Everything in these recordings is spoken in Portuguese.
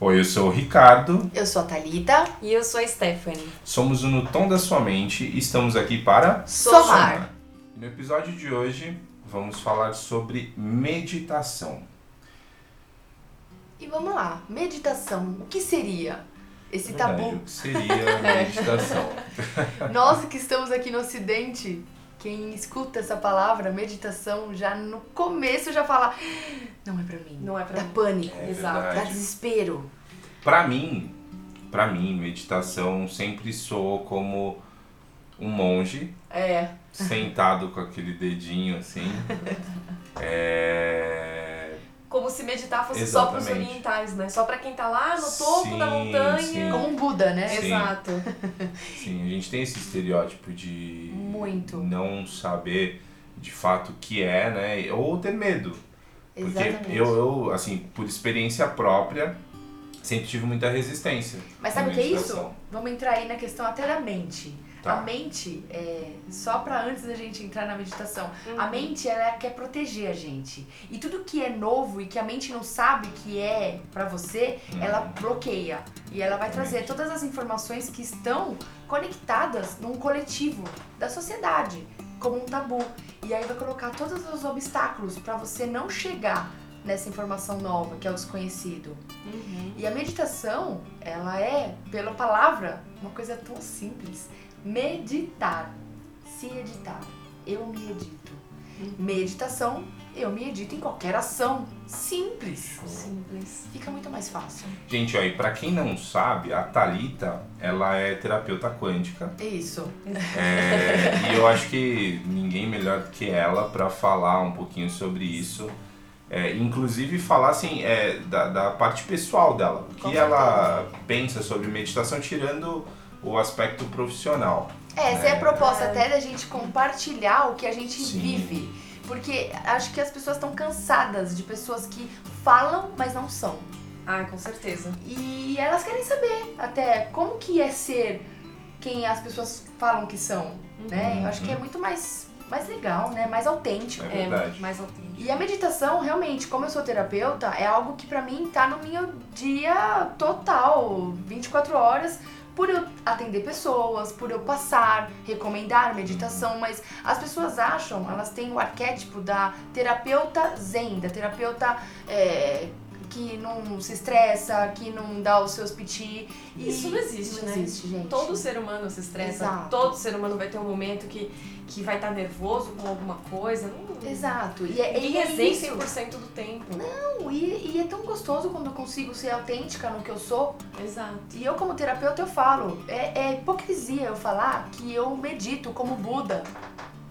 Oi, eu sou o Ricardo. Eu sou a Thalita. E eu sou a Stephanie. Somos o No Tom da Sua Mente e estamos aqui para Somar. No episódio de hoje, vamos falar sobre meditação. E vamos lá, meditação, o que seria? Esse Verdade, tabu. O que seria meditação? Nós que estamos aqui no Ocidente, quem escuta essa palavra, meditação, já no começo já fala, não é pra mim. Não é pra Dá mim. pânico, É Exato. dá desespero. Pra mim, para mim, meditação sempre soou como um monge É, sentado com aquele dedinho assim. É... Como se meditar fosse só pros Exatamente. orientais, né? Só pra quem tá lá no topo Sim, da montanha. sim. como um Buda, né? Sim. Exato. Sim, a gente tem esse estereótipo de Muito. não saber de fato o que é, né? Ou ter medo. Porque Exatamente. eu, eu, assim, por experiência própria, sempre tive muita resistência. Mas sabe o que é isso? Vamos entrar aí na questão até da mente. Tá. A mente, é, só pra antes da gente entrar na meditação, Uhum. a mente ela quer proteger a gente. E tudo que é novo e que a mente não sabe que é pra você, Uhum. ela bloqueia. E ela vai trazer todas as informações que estão conectadas num coletivo da sociedade, como um tabu. E aí vai colocar todos os obstáculos pra você não chegar nessa informação nova, que é o desconhecido. Uhum. E a meditação, ela é, pela palavra, uma coisa tão simples. Meditar. Se editar. Eu me edito. Meditação, eu me edito em qualquer ação. Simples. Simples. Fica muito mais fácil. Gente, ó, e pra quem não sabe, a Thalita, ela é terapeuta quântica. É isso. É, e eu acho que ninguém melhor do que ela pra falar um pouquinho sobre isso. É, inclusive falar assim, é, da, da parte pessoal dela. O que ela pensa sobre meditação, tirando o aspecto profissional. É, essa é a É. proposta até da gente compartilhar o que a gente Sim. vive. Porque acho que as pessoas estão cansadas de pessoas que falam, mas não são. Ah, com certeza. E elas querem saber até como que é ser quem as pessoas falam que são, né? Eu acho que é muito mais, mais legal, né? Mais autêntico. É verdade. mais autêntico. E a meditação, realmente, como eu sou terapeuta, é algo que pra mim tá no meu dia total, 24 horas, por eu atender pessoas, por eu passar, recomendar meditação, mas as pessoas acham, elas têm o arquétipo da terapeuta zen, da terapeuta é, que não se estressa, que não dá os seus piti. Isso não existe, não né? existe, gente. Todo ser humano se estressa. Exato. Todo ser humano vai ter um momento que, que vai estar nervoso com alguma coisa. Não, Exato. E é, e é é zen isso. 100% do tempo. Não, e, e é tão gostoso quando eu consigo ser autêntica no que eu sou. Exato. E eu, como terapeuta, eu falo. É, é hipocrisia eu falar que eu medito como Buda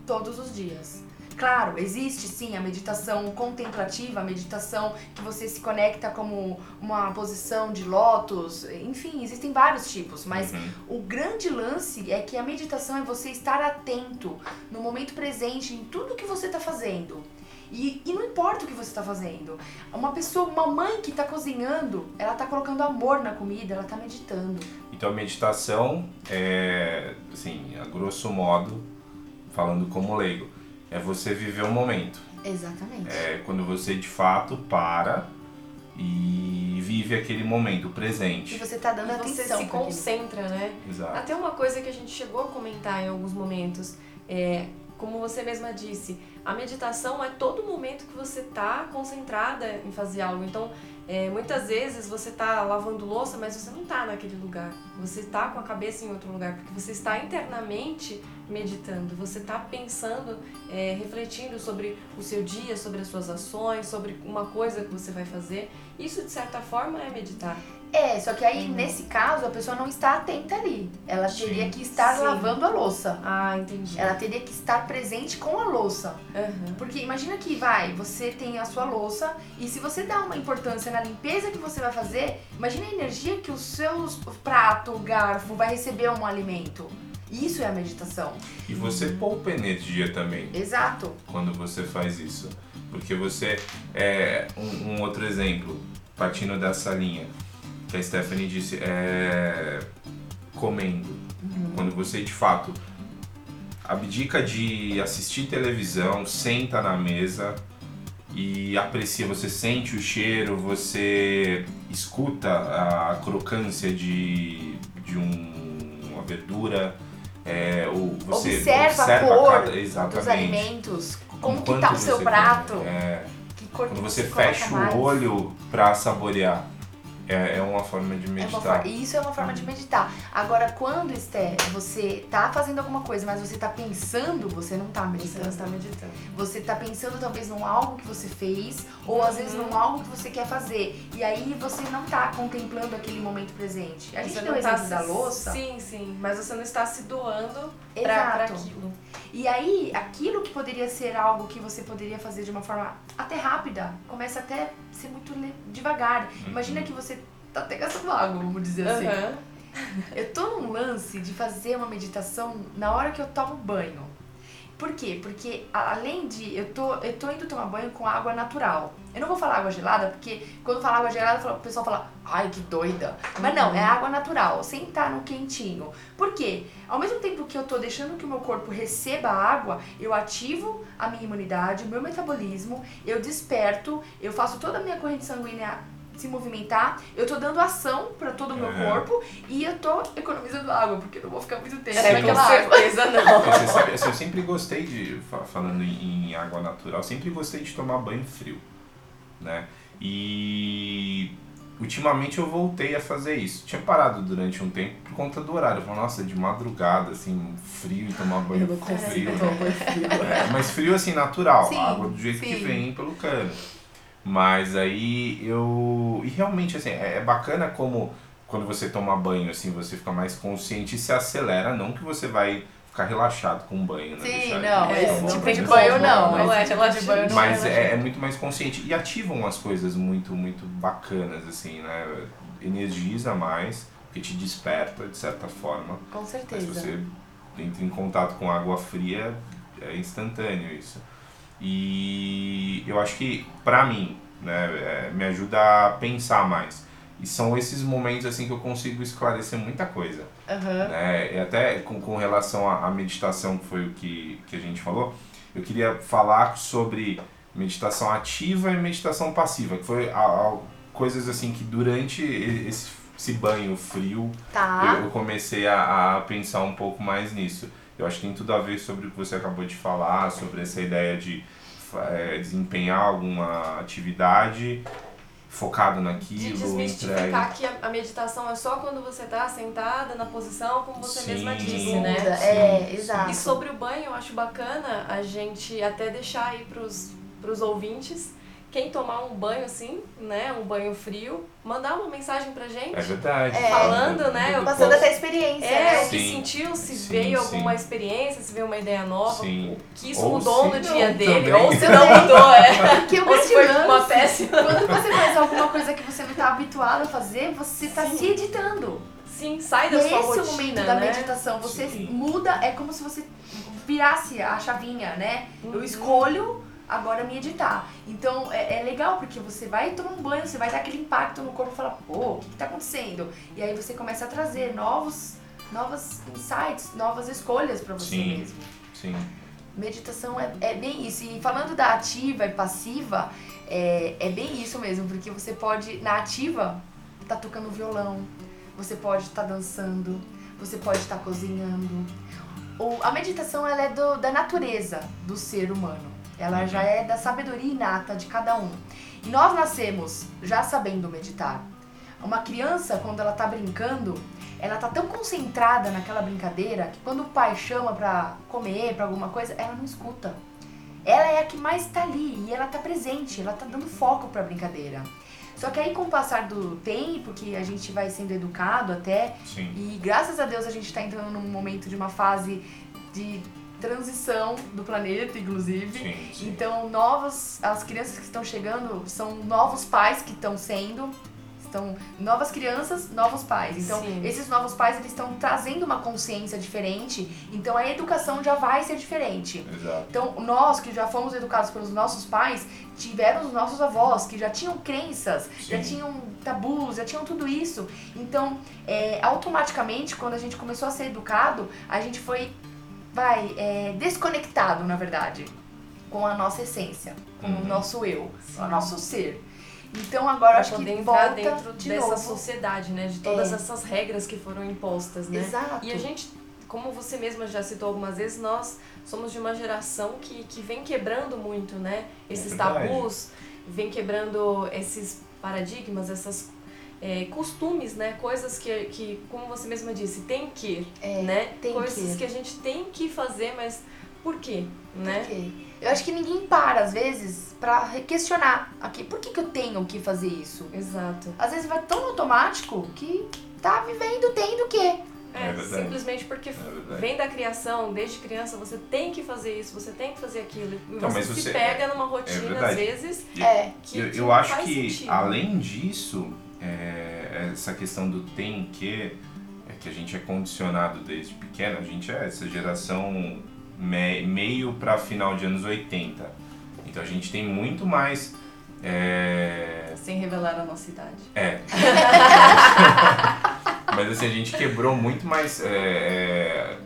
todos os dias. Claro, existe sim a meditação contemplativa, a meditação que você se conecta como uma posição de lótus, enfim, existem vários tipos, mas Uhum. o grande lance é que a meditação é você estar atento no momento presente em tudo que você está fazendo. E, e não importa o que você está fazendo. Uma pessoa, uma mãe que está cozinhando, ela está colocando amor na comida, ela está meditando. Então a meditação é, assim, a grosso modo, falando como leigo, é você viver o momento. Exatamente. É quando você de fato para e vive aquele momento E presente. você tá dando E você atenção se pra aquilo. concentra, né? Exato. Até uma coisa que a gente chegou a comentar em alguns momentos, é, como você mesma disse, a meditação é todo momento que você está concentrada em fazer algo. Então, é, muitas vezes você está lavando louça, mas você não está naquele lugar. Você está com a cabeça em outro lugar, porque você está internamente meditando. Você está pensando, é, refletindo sobre o seu dia, sobre as suas ações, sobre uma coisa que você vai fazer. Isso, de certa forma, é meditar. É, só que aí Uhum. nesse caso a pessoa não está atenta ali. Ela teria Sim. que estar Sim. lavando a louça. Ah, entendi. Ela teria que estar presente com a louça. Aham. Porque imagina que vai, você tem a sua louça e se você dá uma importância na limpeza que você vai fazer, imagina a energia que o seu prato, garfo vai receber um alimento. Isso é a meditação. E você poupa energia também Exato. quando você faz isso. Porque você. É, um, um outro exemplo, partindo dessa linha, que a Stephanie disse, é. comendo. Quando você de fato abdica de assistir televisão, senta na mesa e aprecia, você sente o cheiro, você escuta a crocância de, de um, uma verdura, é, ou você Observa, observa a cor cada- dos alimentos, como que Enquanto tá o seu prato, come. É, que cor quando que você fecha o olho pra saborear, é, é uma forma de É meditar. forma, isso é uma forma de meditar. Agora, quando, Esté, você tá fazendo alguma coisa, mas você tá pensando, você não tá Você não meditando. está meditando. Você tá pensando talvez num algo que você fez, ou às vezes Uhum. num algo que você quer fazer. E aí você não tá contemplando aquele momento presente. A gente Você deu não tá se- da louça. Sim, sim. Mas você não está se doando pra, pra Exato. aquilo. E aí, aquilo que poderia ser algo que você poderia fazer de uma forma até rápida, começa até a ser muito devagar. Imagina que você tá até gastando água, vamos dizer assim. Aham. Eu tô num lance de fazer uma meditação na hora que eu tomo banho. Por quê? Porque além de. Eu tô, eu tô indo tomar banho com água natural. Eu não vou falar água gelada, porque quando fala água gelada, o pessoal fala, ai que doida. Mas não, é água natural, sem estar no quentinho. Por quê? Ao mesmo tempo que eu tô deixando que o meu corpo receba água, eu ativo a minha imunidade, o meu metabolismo, eu desperto, eu faço toda a minha corrente sanguínea se movimentar, eu tô dando ação pra todo o meu É. corpo e eu tô economizando água, porque eu não vou ficar muito tempo É, com naquela água. certeza não. Você sabe, assim, eu sempre gostei de, fa- falando em, em água natural, sempre gostei de tomar banho frio, né? E ultimamente eu voltei a fazer isso. Tinha parado durante um tempo por conta do horário. Eu falei, nossa, de madrugada, assim, frio e tomar banho Eu não frio. tomar banho frio. É, mas frio assim, natural, Sim, a água do jeito que sim. vem pelo cano. Mas aí eu. E realmente, assim, é é bacana como quando você toma banho, assim, você fica mais consciente e se acelera, não que você vai ficar relaxado com o banho, né? Sim, Deixar não, ele- esse não, tipo de banho não, não, é esse tipo de banho não mas é é, é muito mais consciente e ativam as coisas muito, muito bacanas, assim, né? Energiza mais, porque te desperta de certa forma. Com Mas se certeza. você entra em contato com água fria, é instantâneo isso. E eu acho que, pra mim, né, é, me ajuda a pensar mais. E são esses momentos assim que eu consigo esclarecer muita coisa. Aham. Né? E até com, com relação à, à meditação, que foi o que, que a gente falou, eu queria falar sobre meditação ativa e meditação passiva, que foi a- a- coisas assim que durante esse, esse banho frio Tá. eu, eu comecei a, a pensar um pouco mais nisso. Eu acho que tem tudo a ver sobre o que você acabou de falar, sobre essa ideia de eh, desempenhar alguma atividade focado De naquilo, entregue. desmistificar que a, a meditação é só quando você tá sentada na posição, como você Sim. mesma disse, né? É, Sim, exato. E sobre o banho, eu acho bacana a gente até deixar aí pros, pros ouvintes, quem tomar um banho assim, né, um banho frio, mandar uma mensagem pra gente. É verdade. É. Falando, né, eu Passando posso- essa experiência, É, né? o que Sim. sentiu, se Sim, veio sim. alguma experiência, se veio uma ideia nova, Sim. o que isso Ou mudou no não dia dele, também. ou se não mudou, é. Porque o Ou se foi uma péssima. quando você faz alguma coisa que você não tá habituado a fazer, você tá Sim. se editando. Sim, sai E da sua esse rotina, é o momento da né? meditação. Você Sim. muda, é como se você virasse a chavinha, né? Eu Uhum. escolho agora me editar. Então é, é legal porque você vai tomar um banho, você vai dar aquele impacto no corpo e falar, pô, o que, que tá acontecendo? E aí você começa a trazer novos, novos insights, novas escolhas pra você Sim. mesmo. Sim. Meditação é, é bem isso. E falando da ativa e passiva, é, é bem isso mesmo, porque você pode, na ativa, tá tocando violão, você pode estar dançando, você pode estar cozinhando. O, a meditação ela é do, da natureza do ser humano. Ela já é da sabedoria inata de cada um. E nós nascemos já sabendo meditar. Uma criança, quando ela tá brincando, ela tá tão concentrada naquela brincadeira que quando o pai chama pra comer, pra alguma coisa, ela não escuta. Ela é a que mais tá ali e ela tá presente, ela tá dando foco pra brincadeira. Só que aí com o passar do tempo, que a gente vai sendo educado até, Sim. e graças a Deus a gente tá entrando num momento de uma fase de transição do planeta, inclusive. Sim, sim. Então, novas, as crianças que estão chegando são novos pais que estão sendo, estão novas crianças, novos pais. Então, Sim. esses novos pais eles estão trazendo uma consciência diferente. Então, a educação já vai ser diferente. Exato. Então, nós que já fomos educados pelos nossos pais, tiveram os nossos avós que já tinham crenças, já Sim. tinham tabus, já tinham tudo isso. Então, é, automaticamente, quando a gente começou a ser educado, a gente foi, vai, é, desconectado, na verdade, com a nossa essência, com o Uhum. nosso eu, com o nosso ser. Então agora Pra acho poder que entrar volta dentro de dessa novo. sociedade, né? De todas É. essas regras que foram impostas, né? Exato. E a gente, como você mesma já citou algumas vezes, nós somos de uma geração que, que vem quebrando muito, né? Esses verdade. tabus, vem quebrando esses paradigmas, essas é, costumes, né? Coisas que, que, como você mesma disse, tem que, É, né? tem Coisas que. que. a gente tem que fazer, mas por quê, né? Ok. Eu acho que ninguém para, às vezes, pra questionar aqui. Por que, que eu tenho que fazer isso? Exato. Às vezes vai tão automático que tá vivendo tendo que. É, É verdade. simplesmente porque verdade. vem da criação, desde criança você tem que fazer isso, você tem que fazer aquilo. E Então, você mas se você- pega numa rotina, às vezes, E- É. que, eu, eu acho faz que, sentido. além disso, é, essa questão do tem que, é que a gente é condicionado desde pequeno, a gente é essa geração me- meio para final de anos 80. Então a gente tem muito mais. é, Sem revelar a nossa idade. É. Mas assim, a gente quebrou muito mais é, é,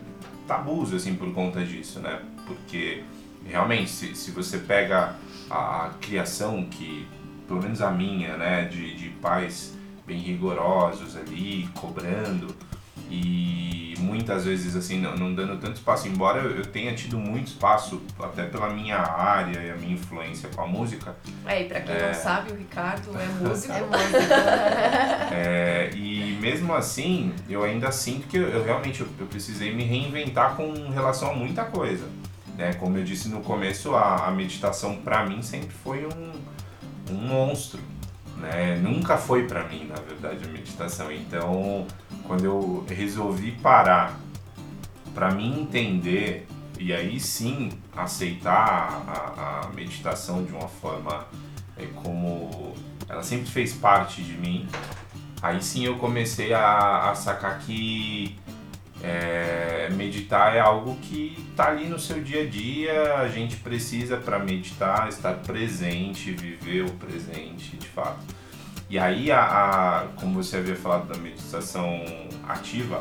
tabus assim por conta disso, né? Porque realmente, se, se você pega a, a criação que, pelo menos a minha, né, de, de pais bem rigorosos ali, cobrando e muitas vezes assim não, não dando tanto espaço, embora eu, tenha tido muito espaço até pela minha área e a minha influência com a música, É, e pra quem É. não sabe, o Ricardo é músico. É música. É, e mesmo assim, eu ainda sinto que eu, eu realmente eu, eu precisei me reinventar com relação a muita coisa. Né? Como eu disse no começo, a, a meditação pra mim sempre foi um, um monstro. Né? Nunca foi pra mim, na verdade, a meditação. Então, quando eu resolvi parar pra mim entender e aí sim aceitar a, a meditação de uma forma é, como ela sempre fez parte de mim, aí sim eu comecei a, a sacar que é, meditar é algo que tá ali no seu dia a dia, a gente precisa para meditar estar presente, viver o presente de fato. E aí, a, a- como você havia falado da meditação ativa,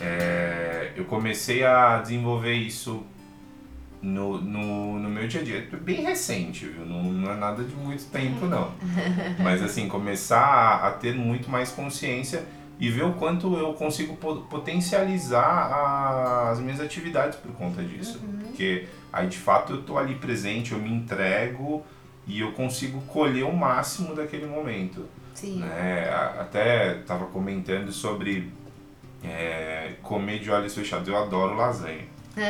é, eu comecei a desenvolver isso no, no, no meu dia a dia. Bem recente, viu? Não, não é nada de muito tempo, não. Mas assim, começar a, a ter muito mais consciência e ver o quanto eu consigo po- potencializar as minhas atividades por conta disso. Porque aí de fato eu tô ali presente, eu me entrego e eu consigo colher o máximo daquele momento Sim. né? Até tava comentando sobre é, comer de olhos fechados. Eu adoro lasanha.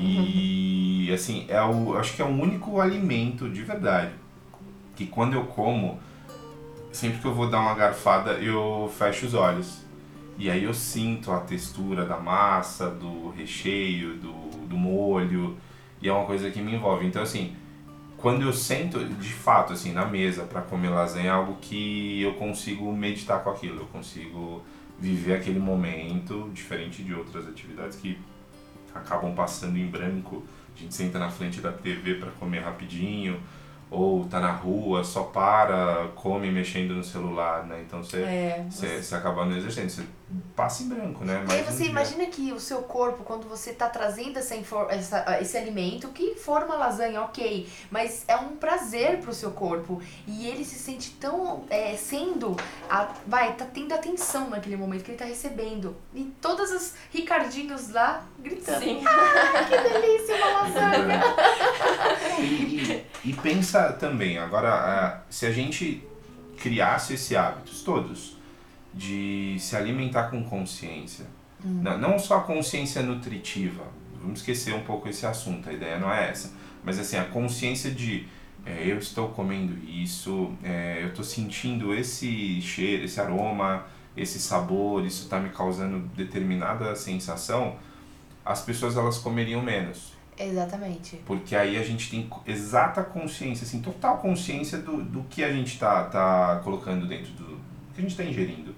E assim, é o, eu acho que é o único alimento de verdade que quando eu como, sempre que eu vou dar uma garfada, eu fecho os olhos. E aí eu sinto a textura da massa, do recheio, do, do molho, e é uma coisa que me envolve. Então assim, quando eu sento de fato assim na mesa para comer lasanha é algo que eu consigo meditar com aquilo, eu consigo viver aquele momento diferente de outras atividades que acabam passando em branco. A gente senta na frente da TV para comer rapidinho ou tá na rua, só para, come mexendo no celular, né? Então você É, você você acaba não exercendo, você passa em branco, né? E aí Mais um você dia. imagina que o seu corpo, quando você tá trazendo essa, essa- esse alimento, que for uma lasanha, ok, mas é um prazer pro seu corpo. E ele se sente tão é, sendo, a- vai, tá tendo atenção naquele momento que ele tá recebendo. E todas as Ricardinhos lá gritando. sim. Que delícia, uma lasanha! E, e- e pensa também, agora, ah, se a gente criasse esse hábitos todos de se alimentar com consciência, não, não só a consciência nutritiva, vamos esquecer um pouco esse assunto, a ideia não é essa, mas assim, a consciência de é, eu estou comendo isso, é, eu estou sentindo esse cheiro, esse aroma, esse sabor, isso está me causando determinada sensação, as pessoas elas comeriam menos. Exatamente. Porque aí a gente tem exata consciência, assim, total consciência do, do que a gente tá, tá colocando dentro do, do que a gente está ingerindo,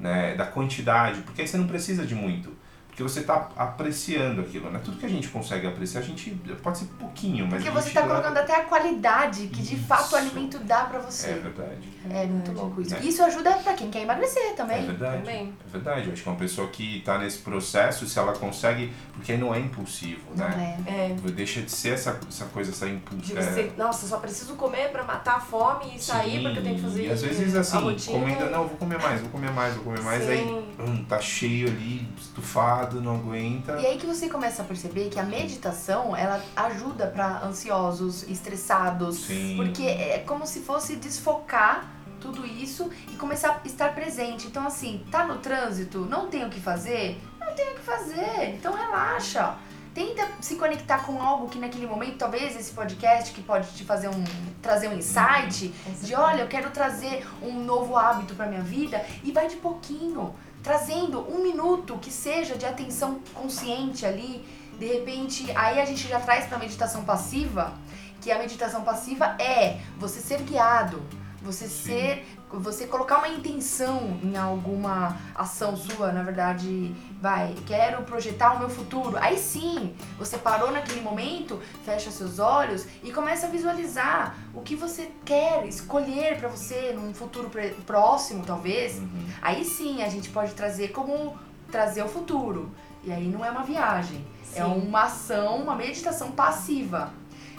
né? Da quantidade, porque aí você não precisa de muito. Porque você está apreciando aquilo, né? Tudo que a gente consegue apreciar, a gente pode ser pouquinho, mas Porque você gente tá dá- colocando até a qualidade que de fato o Isso. alimento dá pra você. É verdade. É, muito louco isso. É. Isso ajuda pra quem quer emagrecer É também. verdade. Também. É verdade. Eu acho que uma pessoa que está nesse processo, se ela consegue. Porque aí não é impulsivo, Não né? é. É. Deixa de ser essa, essa coisa, essa De impulsiva. você, nossa, só preciso comer pra matar a fome e sair porque eu tenho que fazer E às vezes assim, comendo, não, vou comer mais, vou comer mais, vou comer mais, aí Sim. hum, tá cheio ali, estufado, não aguenta. E aí que você começa a perceber que a meditação, ela ajuda pra ansiosos, estressados, Sim. porque é como se fosse desfocar tudo isso e começar a estar presente. Então assim, tá no trânsito, não tem o que fazer? Não tem o que fazer. Então relaxa. Tenta se conectar com algo que naquele momento, talvez esse podcast que pode te fazer um trazer um insight, de olha, eu quero trazer um novo hábito para minha vida e vai de pouquinho, trazendo um minuto que seja de atenção consciente ali. De repente, aí a gente já traz para meditação passiva, que a meditação passiva é você ser guiado, você ser, você colocar uma intenção em alguma ação sua, na verdade, vai, quero projetar o meu futuro. Aí sim, você parou naquele momento, fecha seus olhos e começa a visualizar o que você quer escolher pra você num futuro próximo, talvez. Uhum. Aí sim, a gente pode trazer como trazer o futuro. E aí não é uma viagem, é Sim. uma ação, uma meditação passiva.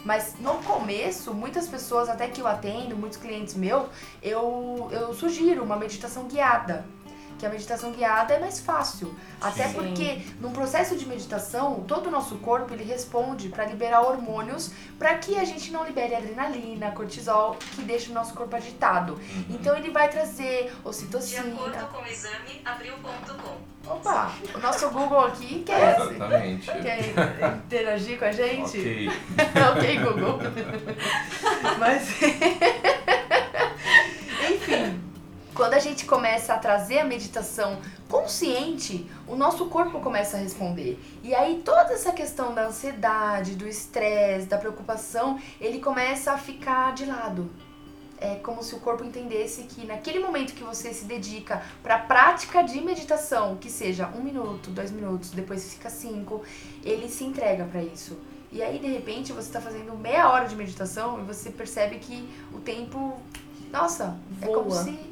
Mas no começo, muitas pessoas, até que eu atendo, muitos clientes meus, eu, eu sugiro uma meditação guiada. Que a meditação guiada é mais fácil. Até Sim. porque num processo de meditação, todo o nosso corpo ele responde para liberar hormônios para que a gente não libere adrenalina, cortisol, que deixa o nosso corpo agitado. Uhum. Então ele vai trazer De acordo ocitocina. com o exame abril.com. Opa, o nosso Google aqui quer, Exatamente. quer interagir com a gente? Ok. ok, Google. Mas. Quando a gente começa a trazer a meditação consciente, o nosso corpo começa a responder. E aí toda essa questão da ansiedade, do estresse, da preocupação, ele começa a ficar de lado. É como se o corpo entendesse que naquele momento que você se dedica para a prática de meditação, que seja um minuto, dois minutos, depois fica cinco, ele se entrega para isso. E aí, de repente, você está fazendo meia hora de meditação e você percebe que o tempo, nossa, é como se.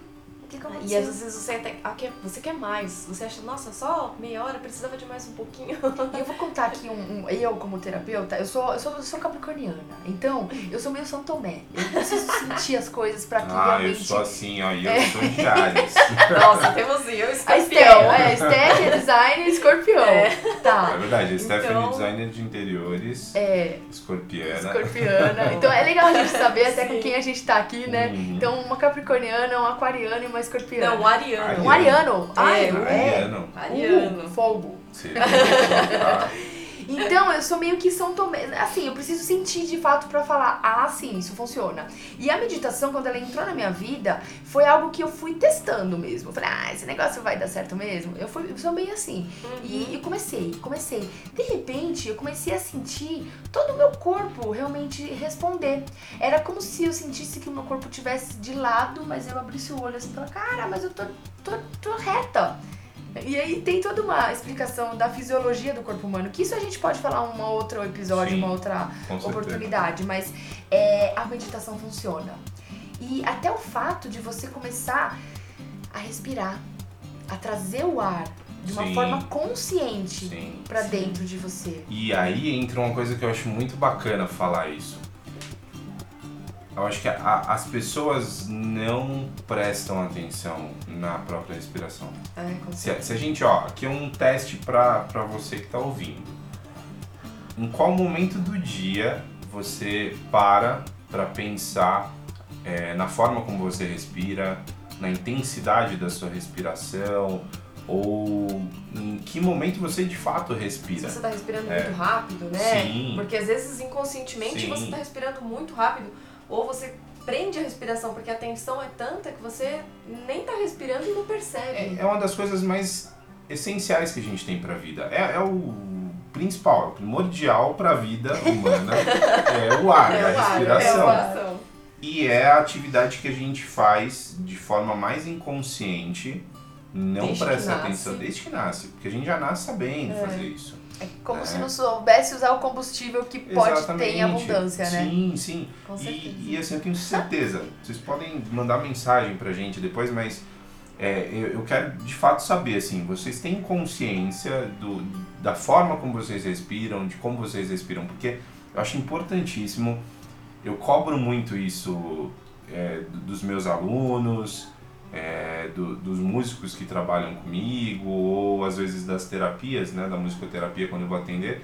O que, que E aconteceu? às vezes você até ah, quer, você quer mais. Você acha, nossa, só meia hora, precisava de mais um pouquinho. E eu vou contar aqui um, um- eu como terapeuta, eu sou, eu sou, eu sou capricorniana. Então, eu sou meio São Tomé. Eu preciso sentir as coisas para que Ah, eu realmente. sou assim, ó, e eu sou de Ares. Nossa, temos eu, A escorpião. Estel, é, Estel que é designer e escorpião. É. É Tá. verdade, a Stephanie Então- designer de interiores, É, escorpiana. escorpiana. Então é legal a gente saber até com quem a gente tá aqui, né? Uhum. Então, uma capricorniana, uma aquariana e uma escorpiana. Não, o ariano. Um ariano. Ai, É, é. Ariano. Ariano. Uh, fogo. Sim. Ah, Então, eu sou meio que São Tomé. Assim, eu preciso sentir de fato pra falar, ah, sim, isso funciona. E a meditação, quando ela entrou na minha vida, foi algo que eu fui testando mesmo. Eu falei, ah, esse negócio vai dar certo mesmo? Eu, fui, eu sou meio assim. E eu comecei, comecei. De repente, eu comecei a sentir todo o meu corpo realmente responder. Era como se eu sentisse que o meu corpo tivesse de lado, mas eu abrisse o olho assim e cara, mas eu tô, tô, tô reta. E aí tem toda uma explicação da fisiologia do corpo humano, que isso a gente pode falar um outro episódio, Sim, uma outra oportunidade, mas é, a meditação funciona. E até o fato de você começar a respirar, a trazer o ar de uma Sim. forma consciente Sim. dentro de você. E aí entra uma coisa que eu acho muito bacana falar isso. Eu acho que a- as pessoas não prestam atenção na própria respiração. É, com Se a, se a gente, ó, aqui é um teste pra, pra você que tá ouvindo. Em qual momento do dia você para pra pensar é, na forma como você respira, na intensidade da sua respiração, ou em que momento você de fato Se respira? você tá respirando É. muito rápido, né? Sim. Porque às vezes inconscientemente Sim. você tá respirando muito rápido, ou você prende a respiração porque a tensão é tanta que você nem tá respirando e não percebe. É, é uma das coisas mais essenciais que a gente tem pra vida. É, é o principal, é o primordial pra vida humana. é o ar, é, a respiração. É o. E é a atividade que a gente faz de forma mais inconsciente não Desde presta atenção desde que nasce, porque a gente já nasce sabendo É. fazer isso. É como É. se não soubesse usar o combustível que pode ter em abundância, né? Sim, sim. Com certeza. E, e assim, eu tenho certeza. Vocês podem mandar mensagem pra gente depois, mas é, eu, eu quero de fato saber, assim, vocês têm consciência do, da forma como vocês respiram, de como vocês respiram, porque eu acho importantíssimo. Eu cobro muito isso é, do- dos meus alunos, é, do- dos músicos que trabalham comigo, ou às vezes das terapias, né, da musicoterapia quando eu vou atender.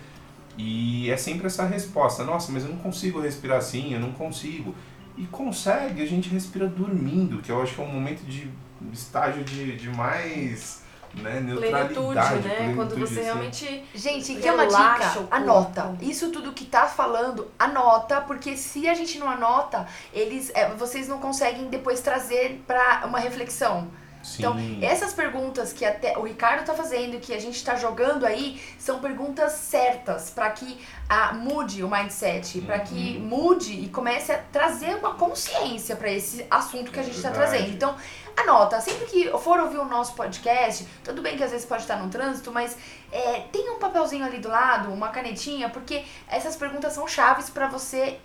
E é sempre essa resposta: nossa, mas eu não consigo respirar assim, eu não consigo. E consegue, a gente respira dormindo, que eu acho que é um momento de estágio de, de mais né, neutralidade. Plenitude, né? Quando plenitude, você assim. realmente. Gente, quer uma Relaxa dica? Anota. Isso tudo que tá falando, anota, porque se a gente não anota, eles, é, vocês não conseguem depois trazer pra uma reflexão. Sim. Então, essas perguntas que até o Ricardo tá fazendo, que a gente tá jogando aí, são perguntas certas para que a, mude o mindset, pra Uhum. que mude e comece a trazer uma consciência para esse assunto que a É gente tá trazendo. Então, anota, sempre que for ouvir o nosso podcast, tudo bem que às vezes pode estar no trânsito, mas é, tem um papelzinho ali do lado, uma canetinha, porque essas perguntas são chaves para você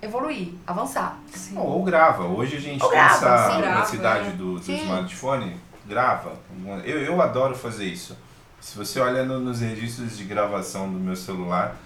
evoluir, avançar. Ou, ou grava. Hoje a gente Ou tem grava, essa sim. necessidade Grava, do, do Sim. smartphone. Grava. Eu, eu adoro fazer isso. Se você olha no- nos registros de gravação do meu celular,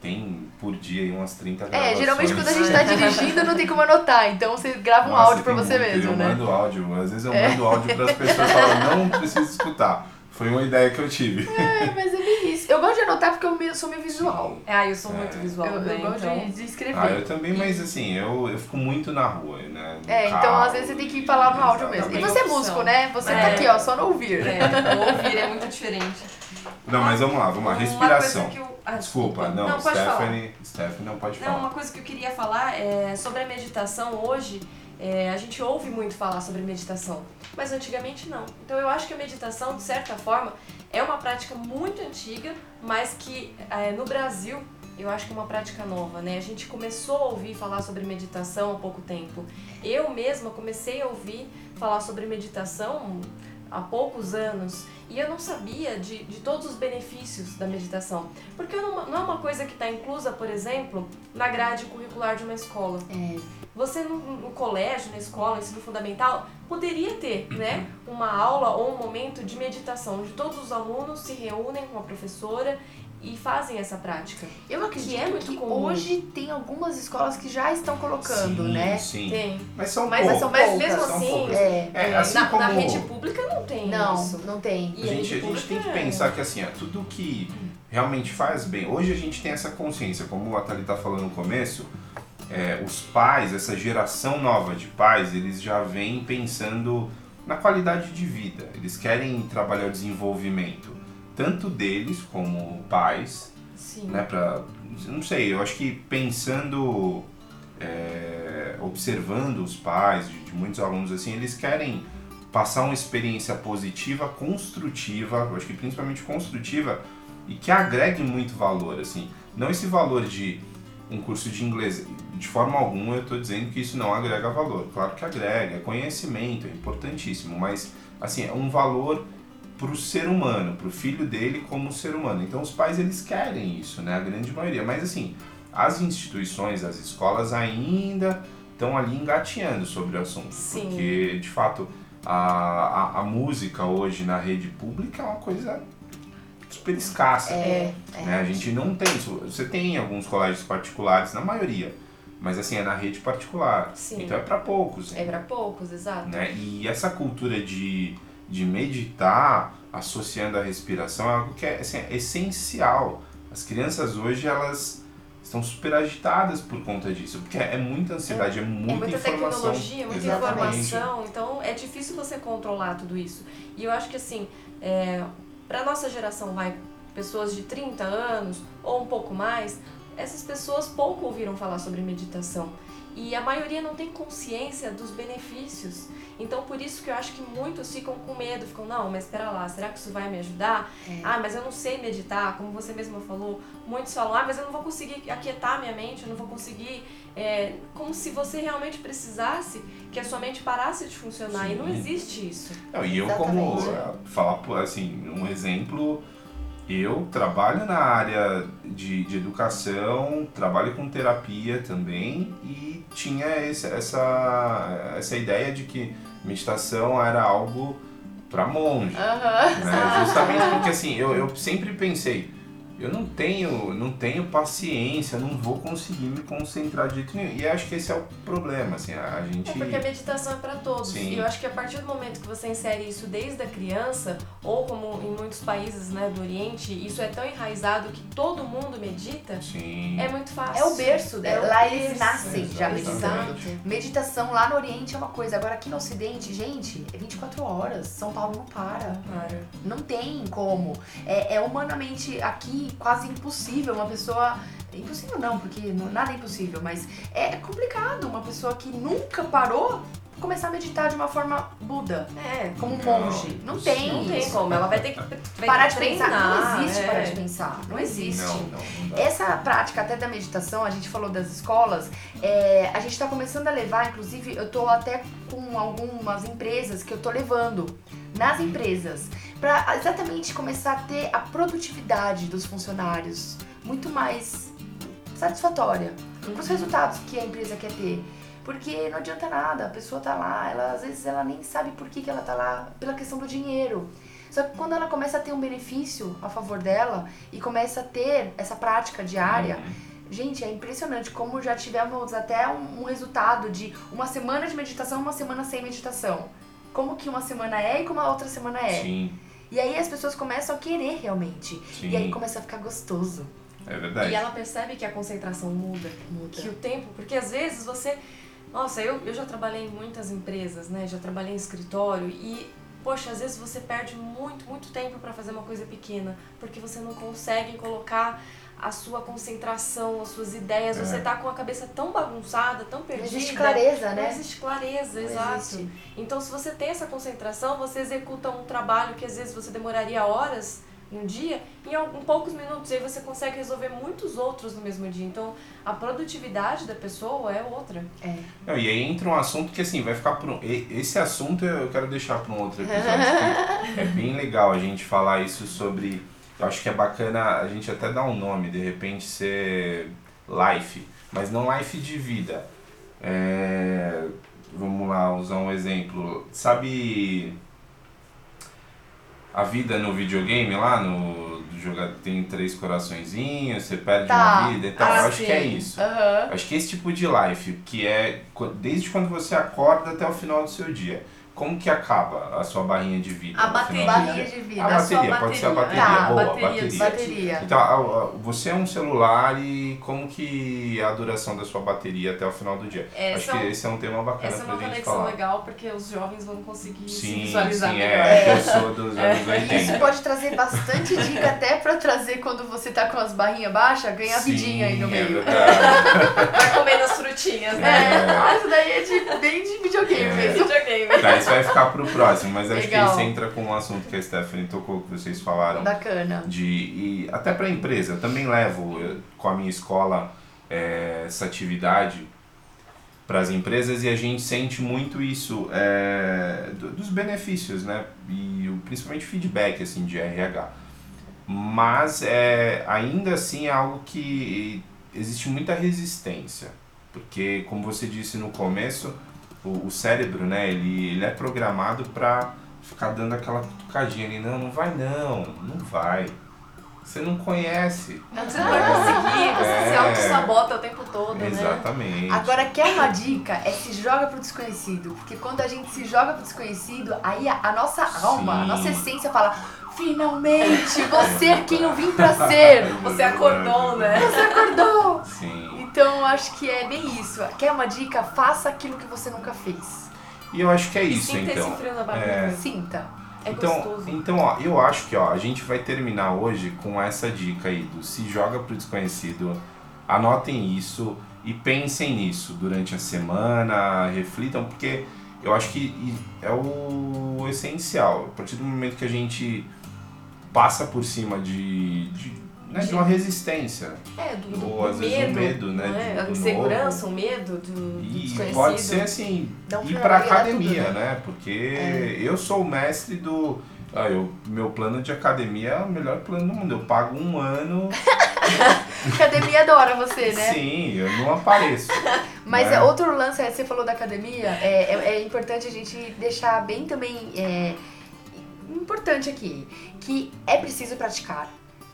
tem por dia aí umas 30 gravações. É, geralmente quando a gente tá dirigindo não tem como anotar, então você grava um Nossa, áudio pra você muito. mesmo, eu né? mando áudio. Às vezes eu É. mando áudio para as pessoas falando, não preciso escutar. Foi uma ideia que eu tive. É, mas é bem isso. Eu gosto de anotar porque eu sou meio visual. É, ah, eu sou muito É. visual Eu, eu gosto então... de, de escrever. Ah, eu também, mas assim, eu, eu fico muito na rua, né? no É, então carro, às vezes você tem que falar no áudio mesmo. E você é músico, né? Você tá É. aqui, ó, só no ouvir. É, ouvir é muito diferente. Não, mas vamos lá, vamos lá. Uma Respiração. coisa que eu... ah, Desculpa, não, não pode falar. Stephanie, Stephanie não pode Não, falar. uma coisa que eu queria falar é sobre a meditação hoje. é, a gente ouve muito falar sobre meditação, mas antigamente não. Então eu acho que a meditação, de certa forma, é uma prática muito antiga, mas que é, no Brasil eu acho que é uma prática nova, né? A gente começou a ouvir falar sobre meditação há pouco tempo. Eu mesma comecei a ouvir falar sobre meditação há poucos anos e eu não sabia de, de todos os benefícios da meditação. Porque não, não é uma coisa que está inclusa, por exemplo, na grade curricular de uma escola. É, Você no, no colégio, na escola, ensino fundamental, poderia ter né, uma aula ou um momento de meditação, onde todos os alunos se reúnem com a professora e fazem essa prática. eu acredito que, é muito comum. hoje tem algumas escolas que já estão colocando, sim, né? Sim, Tem. Mas são Mas, poucos. são mas poucas, mesmo são assim, poucas. É, É, é, assim na, como... na rede pública não tem não, isso. não tem. E A gente, a rede gente tem que é- pensar que assim, ó, tudo que realmente faz bem. Hoje a gente tem essa consciência, como a Thalita falou no começo, é, os pais, essa geração nova de pais, eles já vêm pensando na qualidade de vida. Eles querem trabalhar o desenvolvimento, tanto deles como pais, Sim. né, pra, não sei, eu acho que pensando, é, observando os pais de, de muitos alunos assim, eles querem passar uma experiência positiva, construtiva, eu acho que principalmente construtiva e que agregue muito valor, assim, não esse valor de um curso de inglês, de forma alguma eu estou dizendo que isso não agrega valor, claro que agrega, é conhecimento, é importantíssimo, mas assim, é um valor para o ser humano, para o filho dele como ser humano. Então os pais eles querem isso, né? A grande maioria. Mas assim, as instituições, as escolas ainda estão ali engateando sobre o assunto, Sim. porque de fato a, a, a música hoje na rede pública é uma coisa super escassa. É, né? A gente não tem isso. Você tem alguns colégios particulares, na maioria, mas assim é na rede particular. Sim. Então é para poucos. É para poucos, exato. né? E essa cultura de, de meditar associando a respiração é algo que é, assim, é essencial. As crianças hoje, elas estão super agitadas por conta disso, porque é muita ansiedade, é, É muita muita informação. tecnologia, muita Exatamente. informação, então é difícil você controlar tudo isso. E eu acho que assim, é, para nossa geração, vai, pessoas de 30 anos ou um pouco mais, essas pessoas pouco ouviram falar sobre meditação. e a maioria não tem consciência dos benefícios. Então, por isso que eu acho que muitos ficam com medo, ficam, não, mas espera lá, será que isso vai me ajudar? É. Ah, mas eu não sei meditar, como você mesma falou. Muitos falam, ah, mas eu não vou conseguir aquietar minha mente, eu não vou conseguir. É, como se você realmente precisasse que a sua mente parasse de funcionar. Sim. E não existe isso. Não, e eu como Exatamente. falar por- assim, um exemplo, eu trabalho na área de, de educação, trabalho com terapia também e tinha esse, essa, essa ideia de que meditação era algo para monge. Aham. né? Justamente porque assim, eu, eu sempre pensei, eu não tenho, não tenho paciência, não vou conseguir me concentrar de jeito nenhum. E acho que esse é o problema, assim, a gente. É porque a meditação é para todos. Sim. E eu acho que a partir do momento que você insere isso desde a criança, ou como em muitos países né, do Oriente, isso é tão enraizado que todo mundo medita, Sim. é muito fácil. É o berço dela. É o Lá eles berço. nascem já meditando. Meditação lá no Oriente é uma coisa, agora aqui no Ocidente, gente, é 24 horas. São Paulo não para. Para. Não tem como. É, é humanamente aqui quase impossível uma pessoa. Impossível não, porque não- nada é impossível, mas é complicado uma pessoa que nunca parou começar a meditar de uma forma Buda, É. como um Não, monge. Não sim. tem. Não tem isso. como. Ela vai ter que vai Parar de que pensar. treinar, Não existe é. parar de pensar. Não existe. Não, não, não. Essa prática até da meditação, a gente falou das escolas, é, a gente está começando a levar, inclusive eu tô até com algumas empresas que eu tô levando nas empresas para exatamente começar a ter a produtividade dos funcionários muito mais satisfatória com os resultados que a empresa quer ter. Porque não adianta nada, a pessoa tá lá, ela às vezes ela nem sabe por que, que ela tá lá, pela questão do dinheiro. Só que quando ela começa a ter um benefício a favor dela e começa a ter essa prática diária, gente, é impressionante como já tivemos até um, um resultado de uma semana de meditação uma semana sem meditação. Como que uma semana é e como a outra semana é. Sim, E aí as pessoas começam a querer realmente. sim. E aí começa a ficar gostoso. É verdade. E ela percebe que a concentração muda. Muda. Que o tempo, porque às vezes você. Nossa, eu, eu já trabalhei em muitas empresas, né? Já trabalhei em escritório e, poxa, às vezes você perde muito, muito tempo para fazer uma coisa pequena, porque você não consegue colocar a sua concentração, as suas ideias, É. você tá com a cabeça tão bagunçada, tão Não perdida. existe clareza, Não né? existe clareza, Não exato. existe. Então, se você tem essa concentração, você executa um trabalho que às vezes você demoraria horas em um dia, em algum, poucos minutos, e aí você consegue resolver muitos outros no mesmo dia. Então, a produtividade da pessoa é outra. É. Não, e aí entra um assunto que assim, vai ficar por um. Esse assunto eu quero deixar para um outro episódio. é bem legal a gente falar isso sobre. Eu acho que é bacana a gente até dar um nome, de repente ser life, mas não life de vida. É, vamos lá, usar um exemplo. Sabe a vida no videogame lá, no jogar tem três coraçõezinhos, você perde Tá. uma vida e tal. Ah, eu acho que é sim. isso. Aham. Acho que esse tipo de life, que é desde quando você acorda até o final do seu dia, como que acaba a sua barrinha de vida? A bateria. Barrinha de vida. A A sua bateria, pode ser a bateria. bateria. Tá, Boa, bateria bateria. Bateria. Então, a- a- você é um celular e como que é a duração da sua bateria até o final do dia? Essa Acho é um- que esse é um tema bacana Essa é pra uma gente conexão falar. legal, porque os jovens vão conseguir se Sim, visualizar sim, melhor. é, eu sou dos anos Isso 80. pode trazer bastante dica até pra trazer quando você tá com as barrinhas baixas, ganhar Sim, vidinha aí no é meio. Vai comendo as frutinhas, É, né? ah, isso daí é de, bem de videogame É. mesmo. Videogame. Tá, isso vai ficar pro próximo, mas acho Legal. que isso entra com um assunto que a Stephanie tocou, que vocês falaram. Bacana. de e até para a empresa. Eu também levo eu, com a minha escola é, essa atividade para as empresas e a gente sente muito isso é, do- dos benefícios, né? E principalmente feedback assim de RH. Mas é, ainda assim é algo que existe muita resistência, porque como você disse no começo, o, o cérebro, né? Ele, ele é programado para ficar dando aquela cutucadinha ali, não, não vai não, não vai. Você não conhece. Você não vai conseguir, você É. se auto-sabota o tempo todo, né? Exatamente. Agora, quer uma dica? É se joga pro desconhecido. Porque quando a gente se joga pro desconhecido, aí a, a nossa alma, a nossa essência fala: finalmente, vou ser quem eu vim pra ser. Você acordou, né? Você acordou. Sim. Então, eu acho que é bem isso. Quer uma dica? Faça aquilo que você nunca fez. E eu acho que é E isso, sinta então. esse frio na barriga. É. Sinta. É então, gostoso. então, ó, eu acho que ó, a gente vai terminar hoje com essa dica aí do se joga pro desconhecido. Anotem isso. e pensem nisso durante a semana, reflitam, porque eu acho que é o essencial. A partir do momento que a gente passa por cima de, de, né, de uma resistência. É, do, do Ou às medo, vezes um medo, né? é? do- A do insegurança, novo. o medo do, do E desconhecido. pode ser assim, um ir pra academia, tudo, né? Porque eu sou o mestre do. Ah, eu, meu plano de academia é o melhor plano do mundo. Eu pago um ano. Academia adora você, né? Sim, eu não apareço. Mas né? é outro lance, é, você falou da academia, é, é, é importante a gente deixar bem também é, importante aqui, que é preciso praticar.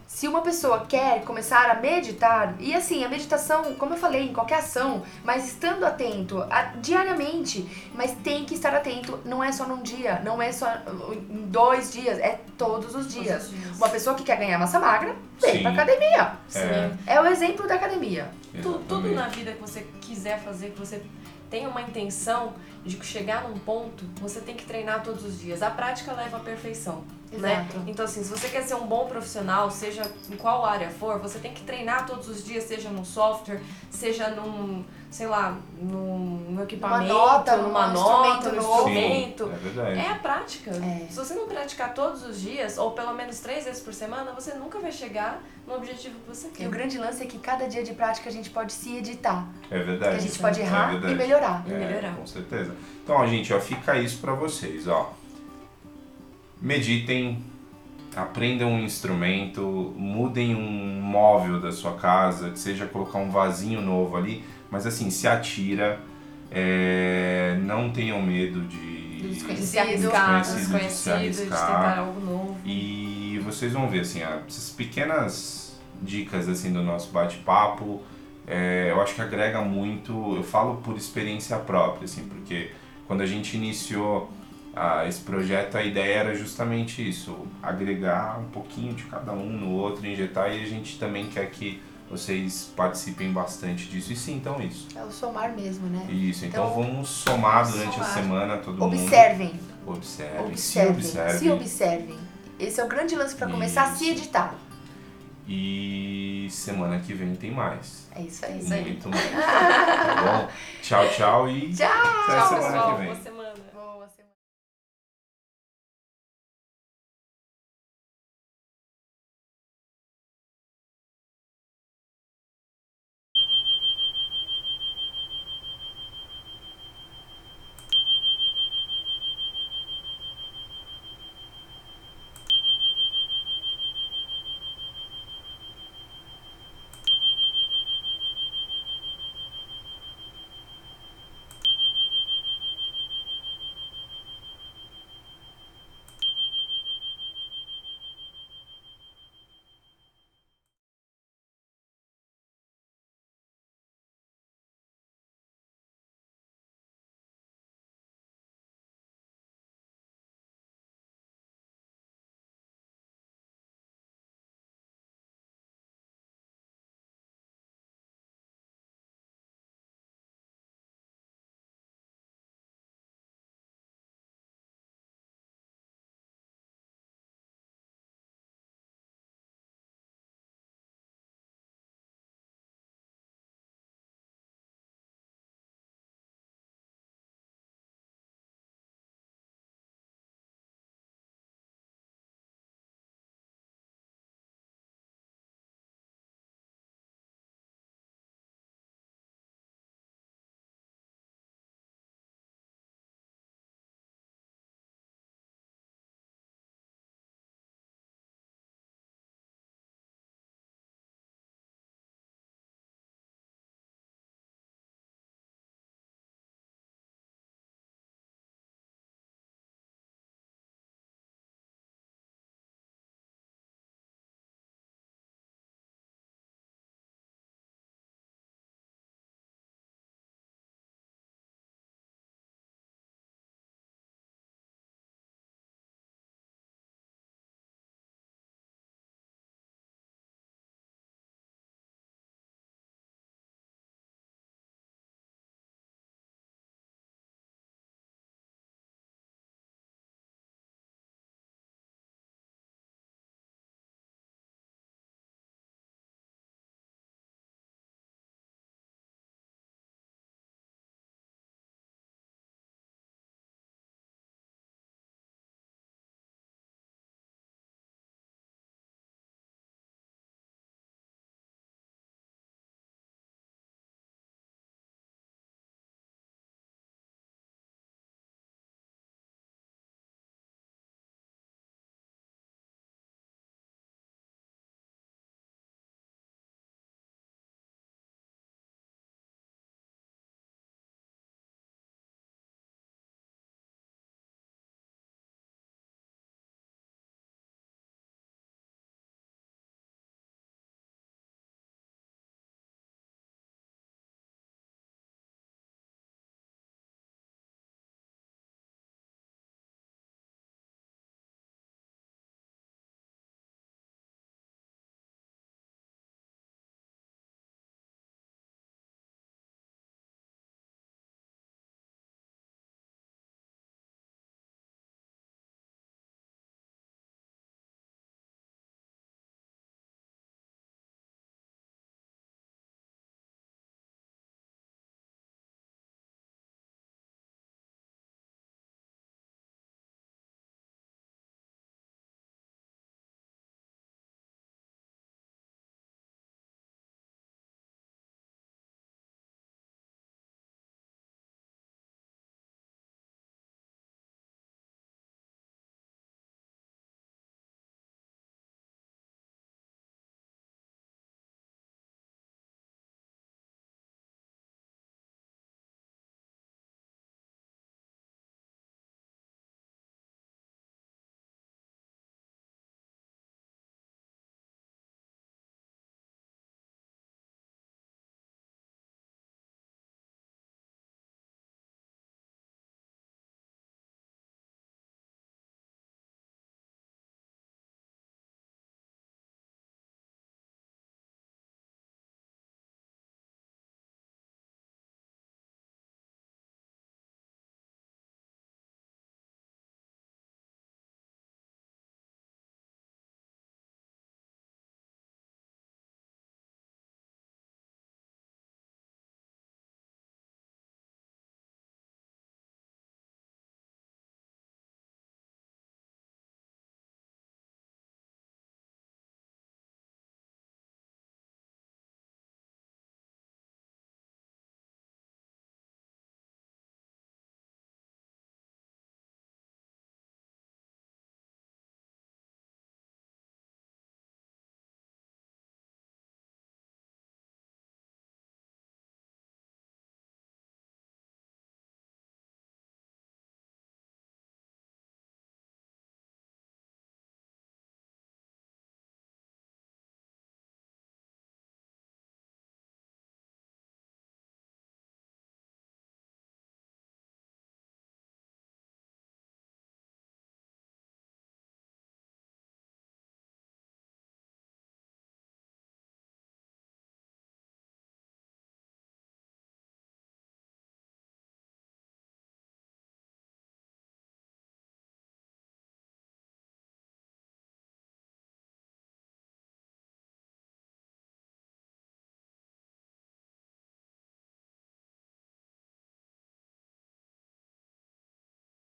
Se uma pessoa quer começar a meditar, e assim, a meditação, como eu falei, em qualquer ação, mas estando atento a- diariamente, mas tem que estar atento, não é só num dia, não é só em dois dias, é todos os dias. Todos os dias. Uma pessoa que quer ganhar massa magra, vem Sim. pra academia. Sim. É. É o exemplo da academia. Tu- tudo na vida que você quiser fazer, que você tem uma intenção de chegar num ponto, você tem que treinar todos os dias. A prática leva à perfeição. Né? Exato. Então, assim, se você quer ser um bom profissional, seja em qual área for, você tem que treinar todos os dias, seja num software, seja num, sei lá, num, equipamento, nota, numa num nota, num instrumento. Sim, é verdade. É a prática. É. Se você não praticar todos os dias, ou pelo menos três vezes por semana, você nunca vai chegar no objetivo que você E quer. o grande lance é que cada dia de prática a gente pode se editar. É Que verdade. a gente pode É errar verdade. e melhorar. E melhorar. com certeza. Então, ó, gente, ó, fica isso pra vocês, ó. Meditem, aprendam um instrumento, mudem um móvel da sua casa, que seja colocar um vasinho novo ali, mas assim, se atira, é, não tenham medo de Do De desconhecido. se arriscar, Desconhecido, de se de arriscar. tentar algo novo. E vocês vão ver, assim, ó, essas pequenas dicas, assim, do nosso bate-papo, é, eu acho que agrega muito, eu falo por experiência própria, assim, porque quando a gente iniciou ah, esse projeto, a ideia era justamente isso, agregar um pouquinho de cada um no outro, injetar, e a gente também quer que vocês participem bastante disso. E sim, então isso. É o somar mesmo, né? Isso, então, Então, vamos somar durante a somar. semana todo mundo. Observem. Observem, se Observem. observem. Se observem. Esse é o grande lance pra começar a se editar. E semana que vem tem mais. É isso aí. isso aí. Muito mais. Tá bom? Tchau, tchau e Tchau. até Tchau, semana pessoal. que vem.